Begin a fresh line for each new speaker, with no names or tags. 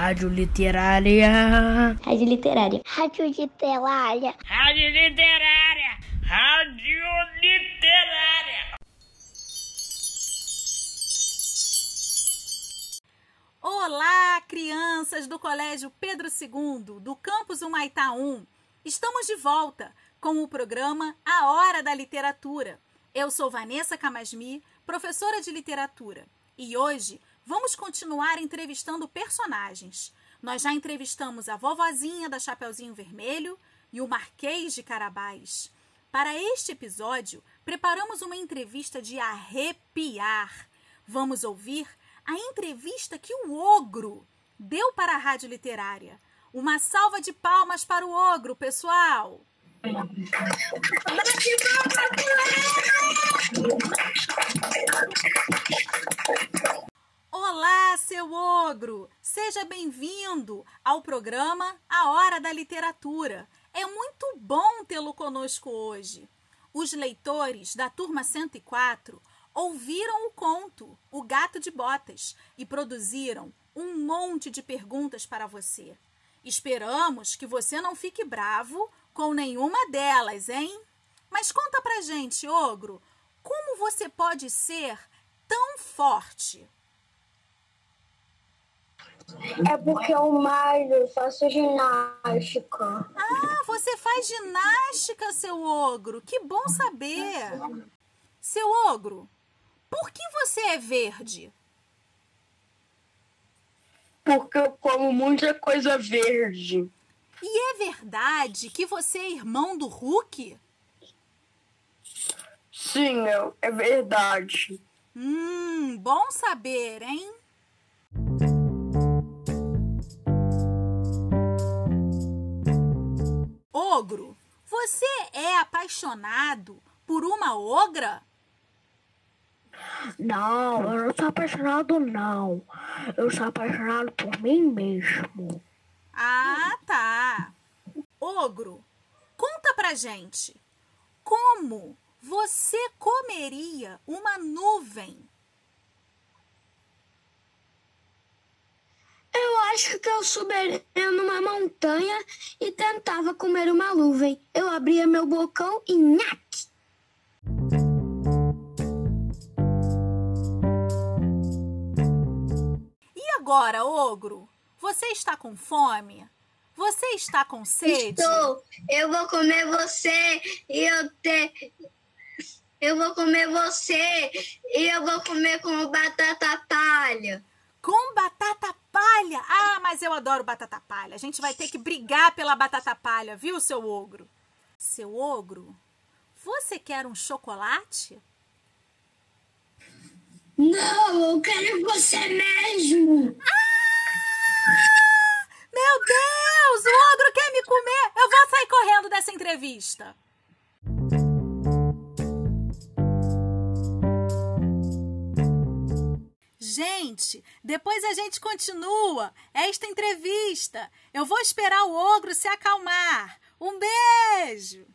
Rádio Literária.
Rádio Literária.
Rádio Literária.
Rádio Literária. Rádio Literária.
Olá, crianças do Colégio Pedro II, do campus Humaitá 1. Estamos de volta com o programa A Hora da Literatura. Eu sou Vanessa Camasmi, professora de literatura, e hoje vamos continuar entrevistando personagens. Nós já entrevistamos a vovozinha da Chapeuzinho Vermelho e o Marquês de Carabás. Para este episódio, preparamos uma entrevista de arrepiar. Vamos ouvir a entrevista que o Ogro deu para a Rádio Literária. Uma salva de palmas para o Ogro, pessoal! Olá, seu ogro! Seja bem-vindo ao programa A Hora da Literatura. É muito bom tê-lo conosco hoje. Os leitores da turma 104 ouviram o conto O Gato de Botas e produziram um monte de perguntas para você. Esperamos que você não fique bravo com nenhuma delas, hein? Mas conta pra gente, ogro, como você pode ser tão forte?
É porque eu malho, eu faço ginástica.
Ah, você faz ginástica, seu ogro. Que bom saber. Seu ogro, por que você é verde?
Porque eu como muita coisa verde.
E é verdade que você é irmão do Hulk?
Sim, é, é verdade.
Hum, bom saber, hein? Ogro, você é apaixonado por uma ogra?
Não, eu não sou apaixonado, não. Eu sou apaixonado por mim mesmo.
Ah, tá. Ogro, conta pra gente. Como você comeria uma nuvem?
Eu acho que eu subiria numa montanha e tentava comer uma nuvem. Eu abria meu bocão e nhaque.
E agora, ogro? Você está com fome? Você está com sede?
Estou. Eu vou comer você e eu te. Eu vou comer você e eu vou comer com batata palha.
Com batata palha? Ah, mas eu adoro batata palha. A gente vai ter que brigar pela batata palha, viu, seu ogro? Seu ogro, você quer um chocolate?
Não, eu quero você mesmo.
Meu Deus, o ogro quer me comer. Eu vou sair correndo dessa entrevista. Depois a gente continua esta entrevista. Eu vou esperar o ogro se acalmar. Um beijo!